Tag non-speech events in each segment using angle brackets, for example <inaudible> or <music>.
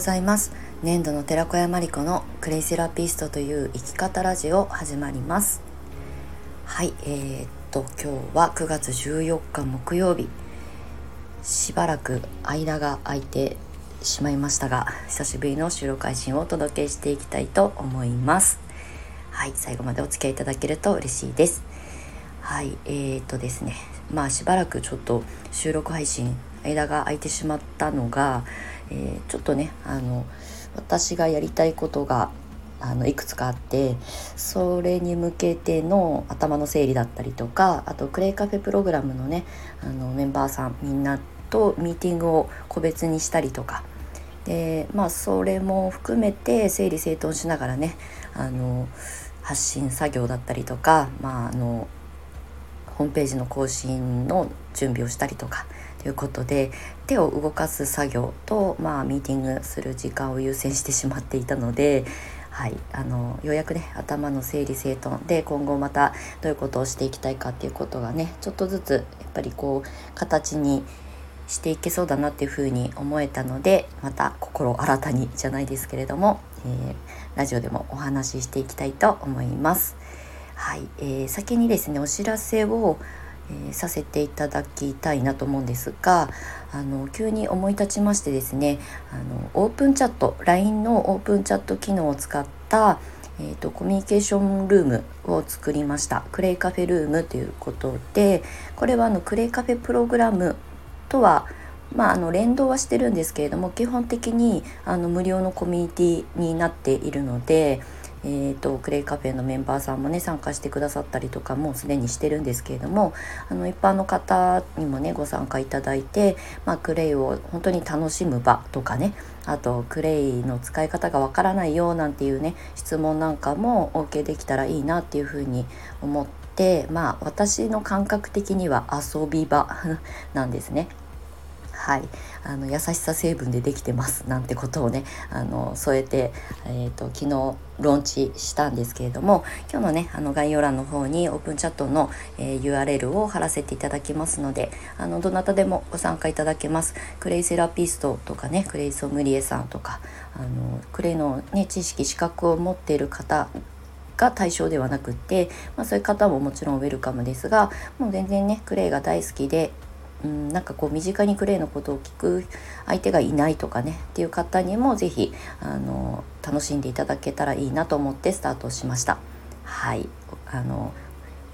ございます。年度の寺子屋まりこのクレイセラピストという生き方ラジオ始まります。はいえー、っと今日は9月14日木曜日しばらく間が空いてしまいましたが久しぶりの収録配信をお届けしていきたいと思います。はい最後までお付き合いいただけると嬉しいです。はいえー、っとですね。まあしばらくちょっと収録配信間が空いてしまったのが、えー、ちょっとねあの私がやりたいことがあのいくつかあってそれに向けての頭の整理だったりとかあとクレイカフェプログラムのねあのメンバーさんみんなとミーティングを個別にしたりとか。でまあそれも含めて整理整頓しながらねあの発信作業だったりとか、まあ、あのホームページの更新の準備をしたりとかということで手を動かす作業と、まあ、ミーティングする時間を優先してしまっていたので、はい、あのようやくね頭の整理整頓で今後またどういうことをしていきたいかっていうことがねちょっとずつやっぱりこう形にしていけそうだなっていうふうに思えたのでまた心新たにじゃないですけれども、えー、ラジオでもお話ししていきたいと思います。はい、えー、先にですねお知らせをえー、させていただきたいなと思うんですがあの急に思い立ちましてですねあのオープンチャット LINE のオープンチャット機能を使ったえーと、コミュニケーションルームを作りました。クレイカフェルームということでこれはあのクレイカフェプログラムとはまあ、あの連動はしてるんですけれども基本的にあの無料のコミュニティになっているのでえーと、クレイカフェのメンバーさんもね参加してくださったりとかもうすでにしてるんですけれどもあの一般の方にもねご参加いただいて、まあ、クレイを本当に楽しむ場とかねあとクレイの使い方がわからないよなんていうね質問なんかもお受けできたらいいなっていうふうに思ってまあ私の感覚的には遊び場なんですね。はい、あの優しさ成分でできてますなんてことをねあの添えて、えーと、昨日ローンチしたんですけれども今日のねあの概要欄の方にオープンチャットの、えー、URL を貼らせていただきますのであのどなたでもご参加いただけます。クレイセラピストとかねクレイソムリエさんとかあのクレイの、ね、知識資格を持っている方が対象ではなくって、まあ、そういう方ももちろんウェルカムですがもう全然ねクレイが大好きでうん、なんかこう身近にクレイのことを聞く相手がいないとかねっていう方にも是非あの楽しんでいただけたらいいなと思ってスタートしました。はいあの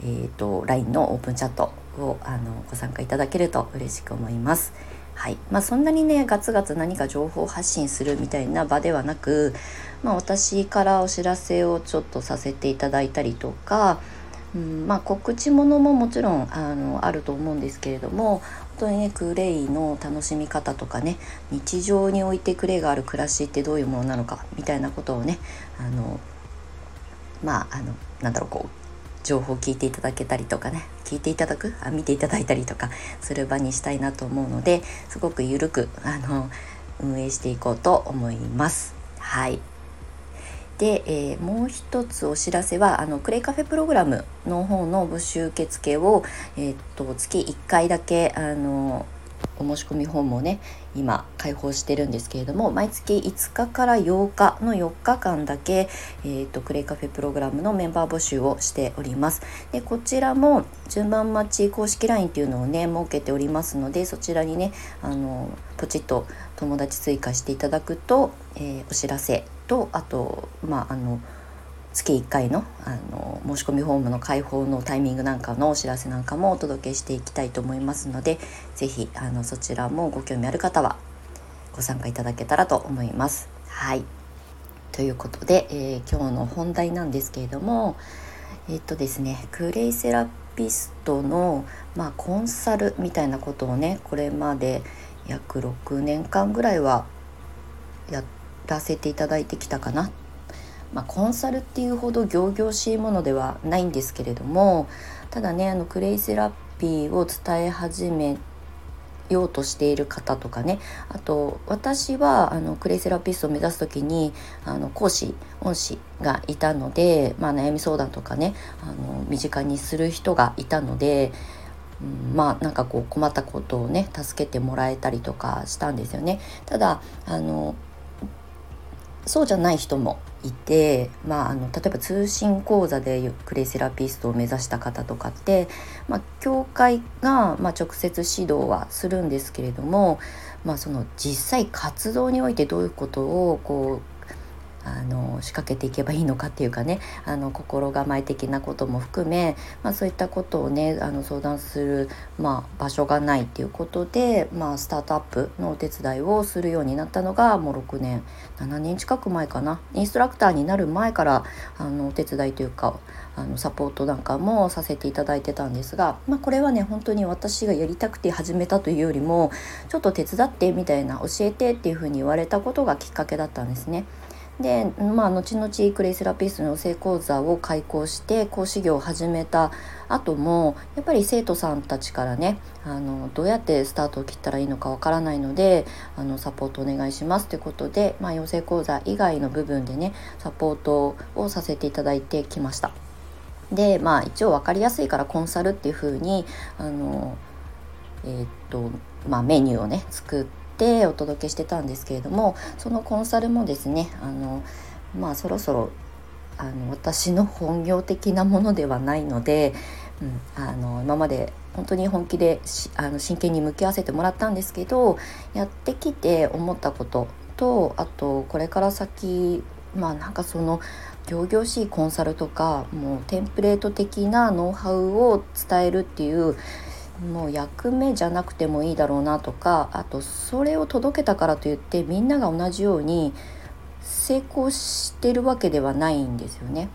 えーと、LINE のオープンチャットをあのご参加いただけると嬉しく思います。はいまあ、そんなにねガツガツ何か情報発信するみたいな場ではなく、まあ、私からお知らせをちょっとさせていただいたりとかうんまあ、告知ものももちろんあのあると思うんですけれども本当にねクレイの楽しみ方とかね日常においてクレイがある暮らしってどういうものなのかみたいなことをねあのまああのなんだろうこう情報を聞いていただけたりとかね聞いていただく？あ見ていただいたりとかする場にしたいなと思うのですごく緩くあの運営していこうと思います。はいで、えー、もう一つお知らせはあのクレイカフェプログラムの方の募集受付を、えー、っと月1回だけあのお申し込みフォームをね今開放してるんですけれども毎月5日から8日の4日間だけ、えーと、クレイカフェプログラムのメンバー募集をしております。でこちらも順番待ち公式 LINE っていうのをね設けておりますのでそちらにねあのポチッと友達追加していただくと、えー、お知らせとあとまああの月1回のあの申し込みフォームの開放のタイミングなんかのお知らせなんかもお届けしていきたいと思いますので是非あのそちらもご興味ある方はご参加いただけたらと思います。はいということで、えー、今日の本題なんですけれどもえ、っとですねクレイセラピストの、まあ、コンサルみたいなことをねこれまで約6年間ぐらいはやってらせていただいてきたかなまあ、コンサルっていうほど仰々しいものではないんですけれどもただねあのクレイセラピーを伝え始めようとしている方とかねあと私はあのクレイセラピストを目指す時にあの講師恩師がいたので、まあ、悩み相談とかねあの身近にする人がいたので、うん、まあなんかこう困ったことをね助けてもらえたりとかしたんですよね。ただあのそうじゃない人もいて、まあ、あの例えば通信講座でクレイセラピストを目指した方とかって、まあ、教会が、まあ、直接指導はするんですけれども、まあ、その実際活動においてどういうことをこうあの仕掛けていけばいいのかっていうかねあの心構え的なことも含め、まあ、そういったことをねあの相談する、まあ、場所がないっていうことで、まあ、スタートアップのお手伝いをするようになったのがもう6年7年近く前かなインストラクターになる前からあのお手伝いというかあのサポートなんかもさせていただいてたんですが、まあ、これはね本当に私がやりたくて始めたというよりもちょっと手伝ってみたいな教えてっていうふうに言われたことがきっかけだったんですね。でまあ後々クレイセラピストの養成講座を開講して講師業を始めた後もやっぱり生徒さんたちからねあのどうやってスタートを切ったらいいのかわからないのであのサポートお願いしますということで、まあ、養成講座以外の部分でねサポートをさせていただいてきました。でまあ一応分かりやすいからコンサルっていう風にあのえー、っとまあメニューをね作っててお届けしてたんですけれどもそのコンサルもですねあのまあそろそろあの私の本業的なものではないので、うん、あの今まで本当に本気であの真剣に向き合わせてもらったんですけどやってきて思ったこととあとこれから先まあなんかその仰々しいコンサルとかもうテンプレート的なノウハウを伝えるっていうもう役目じゃなくてもいいだろうなとかあとそれを届けたからといってみんなが同じように成功してるわけではないんですよね。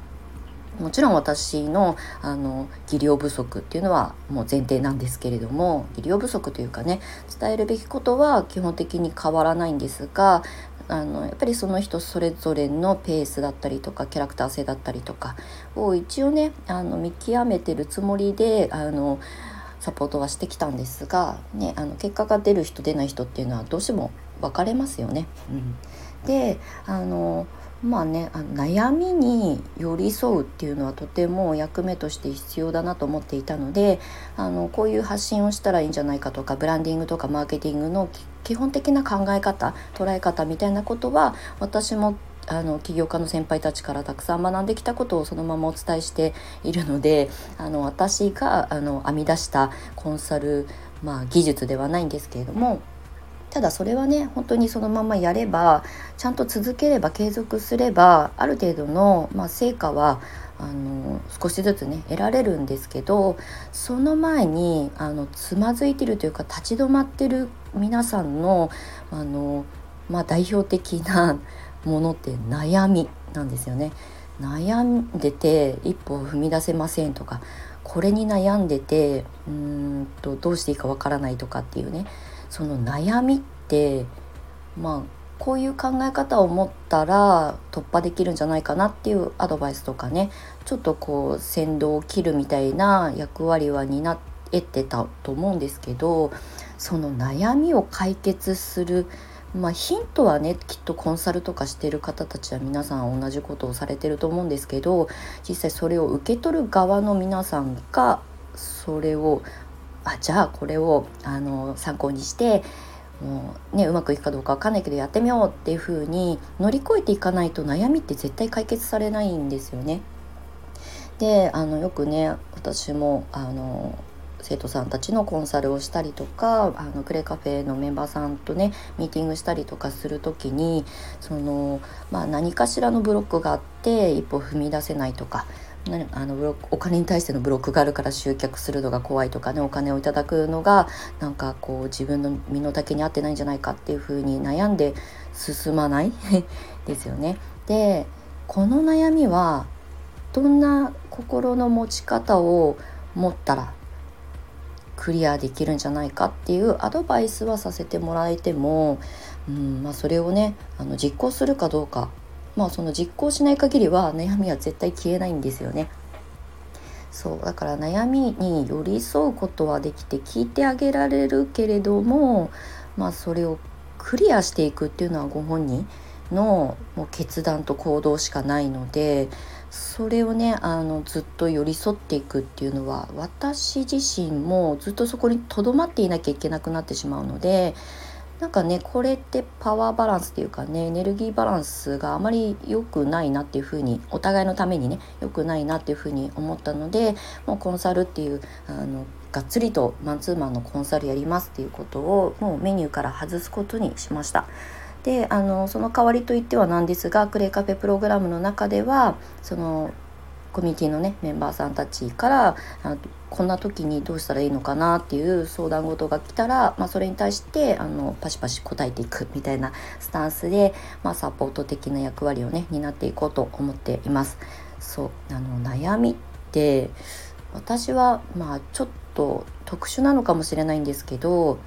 もちろん私のあの技量不足っていうのはもう前提なんですけれども技量不足というかね伝えるべきことは基本的に変わらないんですがあのやっぱりその人それぞれのペースだったりとかキャラクター性だったりとかを一応ねあの見極めてるつもりであのサポートはしてきたんですが、ね、あの結果が出る人出ない人っていうのはどうしても分かれますよね。うん、であのまあねあの悩みに寄り添うっていうのはとても役目として必要だなと思っていたのであのこういう発信をしたらいいんじゃないかとかブランディングとかマーケティングの基本的な考え方捉え方みたいなことは私もあの起業家の先輩たちからたくさん学んできたことをそのままお伝えしているのであの私があの編み出したコンサル、まあ、技術ではないんですけれどもただそれはね本当にそのままやればちゃんと続ければ継続すればある程度の、まあ、成果はあの少しずつね得られるんですけどその前にあのつまずいてるというか立ち止まってる皆さんのあの、まあ、代表的なものって悩みなんですよね。悩んでて一歩踏み出せませんとかこれに悩んでてうんとどうしていいかわからないとかっていうねその悩みってまあこういう考え方を持ったら突破できるんじゃないかなっていうアドバイスとかねちょっとこう先導を切るみたいな役割は担ってたと思うんですけどその悩みを解決するまあ、ヒントはねきっとコンサルとかしてる方たちは皆さん同じことをされてると思うんですけど実際それを受け取る側の皆さんがそれをあじゃあこれをあの参考にしてもうねうまくいくかどうか分かんないけどやってみようっていう風に乗り越えていかないと悩みって絶対解決されないんですよね。であのよくね私もあの生徒さんたちのコンサルをしたりとかあのクレカフェのメンバーさんとねミーティングしたりとかする時にその、まあ、何かしらのブロックがあって一歩踏み出せないとかあのブロックお金に対してのブロックがあるから集客するのが怖いとかねお金をいただくのがなんかこう自分の身の丈に合ってないんじゃないかっていうふうに悩んで進まない <laughs> ですよね。でこの悩みはどんな心の持ち方を持ったらクリアできるんじゃないかっていうアドバイスはさせてもらえても、うんまあ、それをねあの実行するかどうかまあその実行しない限りは悩みは絶対消えないんですよね。そうだから悩みに寄り添うことはできて聞いてあげられるけれどもまあそれをクリアしていくっていうのはご本人のもう決断と行動しかないのでそれをねあのずっと寄り添っていくっていうのは私自身もずっとそこにとどまっていなきゃいけなくなってしまうのでなんかねこれってパワーバランスっていうかねエネルギーバランスがあまり良くないなっていうふうにお互いのためにね良くないなっていうふうに思ったのでもうコンサルっていうあのがっつりとマンツーマンのコンサルやりますっていうことをもうメニューから外すことにしました。であのその代わりといってはなんですがクレイカフェプログラムの中ではそのコミュニティのねメンバーさんたちからあこんな時にどうしたらいいのかなっていう相談事が来たら、まあ、それに対してあのパシパシ答えていくみたいなスタンスで、まあ、サポート的な役割をね担っていこうと思っています。そうあの悩みって私はまあちょっと特殊なのかもしれないんですけど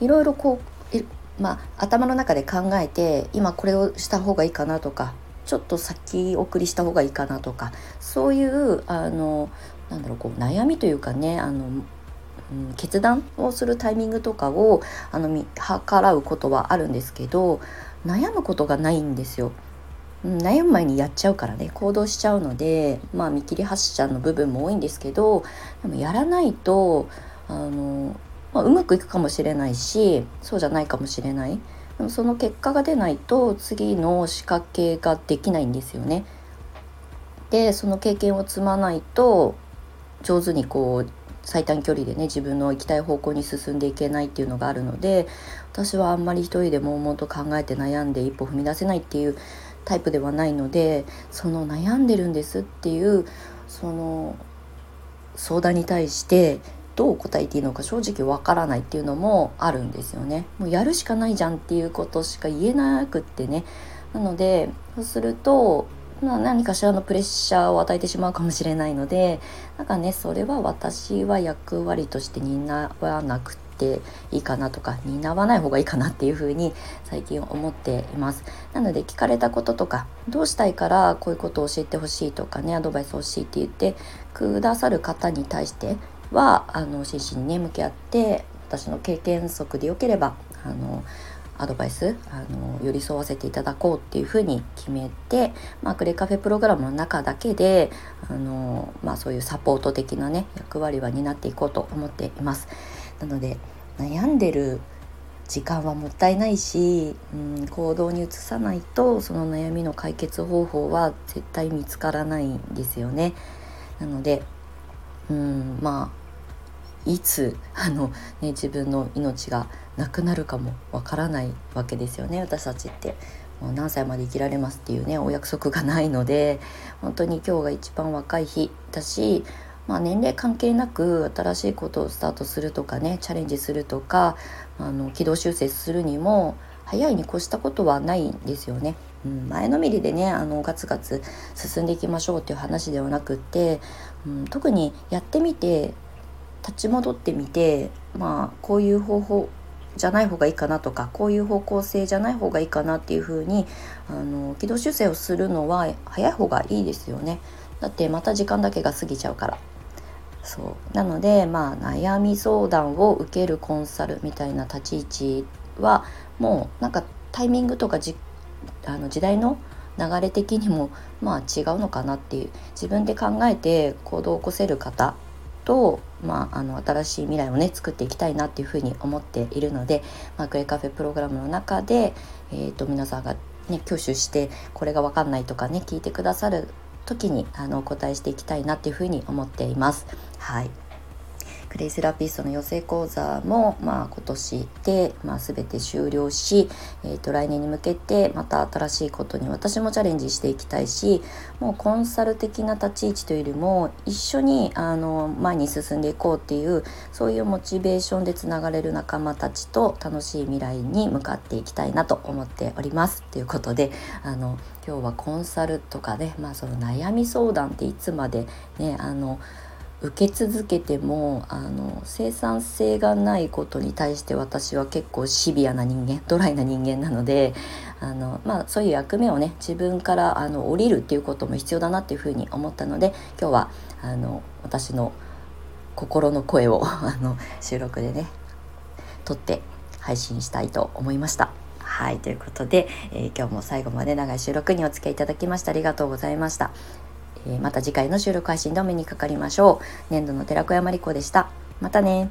いろいろこうまあ、頭の中で考えて今これをした方がいいかなとかちょっと先送りした方がいいかなとかそういうあのなんだろうこう悩みというかねあの、うん、決断をするタイミングとかをあの計らうことはあるんですけど悩むことがないんですよ。悩む前にやっちゃうからね行動しちゃうのでまあ見切り発車の部分も多いんですけどでもやらないとあの、まあ、うまくいくかもしれないしそうじゃないかもしれないでもその結果が出ないと次の仕掛けができないんですよね。でその経験を積まないと上手にこう最短距離でね自分の行きたい方向に進んでいけないっていうのがあるので私はあんまり一人で悶々と考えて悩んで一歩踏み出せないっていうタイプではないのでその悩んでるんですっていうその相談に対してどう答えていいのか正直わからないっていうのもあるんですよね。もうやるしかないじゃんっていうことしか言えなくってね。なのでそうするとまあ、何かしらのプレッシャーを与えてしまうかもしれないのでなんかねそれは私は役割として担わなくていいかなとか担わない方がいいかなっていうふうに最近思っていますなので聞かれたこととかどうしたいからこういうことを教えてほしいとかねアドバイス欲しいって言ってくださる方に対してはあの真摯にね向き合って私の経験則でよければあのアドバイスあの寄り添わせていただこうっていうふうに決めて、まあ、クレカフェプログラムの中だけであの、まあ、そういうサポート的なね役割は担っていこうと思っています。なので悩んでる時間はもったいないし、うん、行動に移さないとその悩みの解決方法は絶対見つからないんですよね。なので、うん、まあいつあの、ね、自分の命がなくなるかもわからないわけですよね私たちって。もう何歳まで生きられますっていうねお約束がないので本当に今日が一番若い日だし、まあ、年齢関係なく新しいことをスタートするとかねチャレンジするとかあの軌道修正するにも早いに越したことはないんですよね。うん、前のめりでねあのガツガツ進んでいきましょうっていう話ではなくって、うん、特にやってみて立ち戻ってみてまあこういう方法じゃない方がいいかなとかこういう方向性じゃない方がいいかなっていう風にあに軌道修正をするのは早い方がいいですよね。だってまた時間だけが過ぎちゃうから。そう。なのでまあ悩み相談を受けるコンサルみたいな立ち位置はもうなんかタイミングとかじあの時代の流れ的にもまあ違うのかなっていう自分で考えて行動を起こせる方と、まあ、あの新しい未来をね作っていきたいなっていうふうに思っているので、まあ、クレカフェプログラムの中で、えーと、皆さんが、ね、挙手してこれが分かんないとかね聞いてくださる時にあのお答えしていきたいなっていうふうに思っています。はいクレイセラピストの養成講座も、まあ、今年で、まあ、全て終了し、えーと、来年に向けてまた新しいことに私もチャレンジしていきたいしもうコンサル的な立ち位置というよりも一緒にあの前に進んでいこうっていうそういうモチベーションでつながれる仲間たちと楽しい未来に向かっていきたいなと思っております。ということであの今日はコンサルとかね、まあ、その悩み相談っていつまでねあの受け続けてもあの生産性がないことに対して私は結構シビアな人間ドライな人間なのであの、まあ、そういう役目をね自分からあの降りるっていうことも必要だなっていうふうに思ったので今日はあの私の心の声を <laughs> あの収録でね撮って配信したいと思いました。はい、ということで、えー、今日も最後まで長い収録にお付き合いいただきましてありがとうございました。えまた次回の収録配信でお目にかかりましょう。年度の寺子山理子でした。またね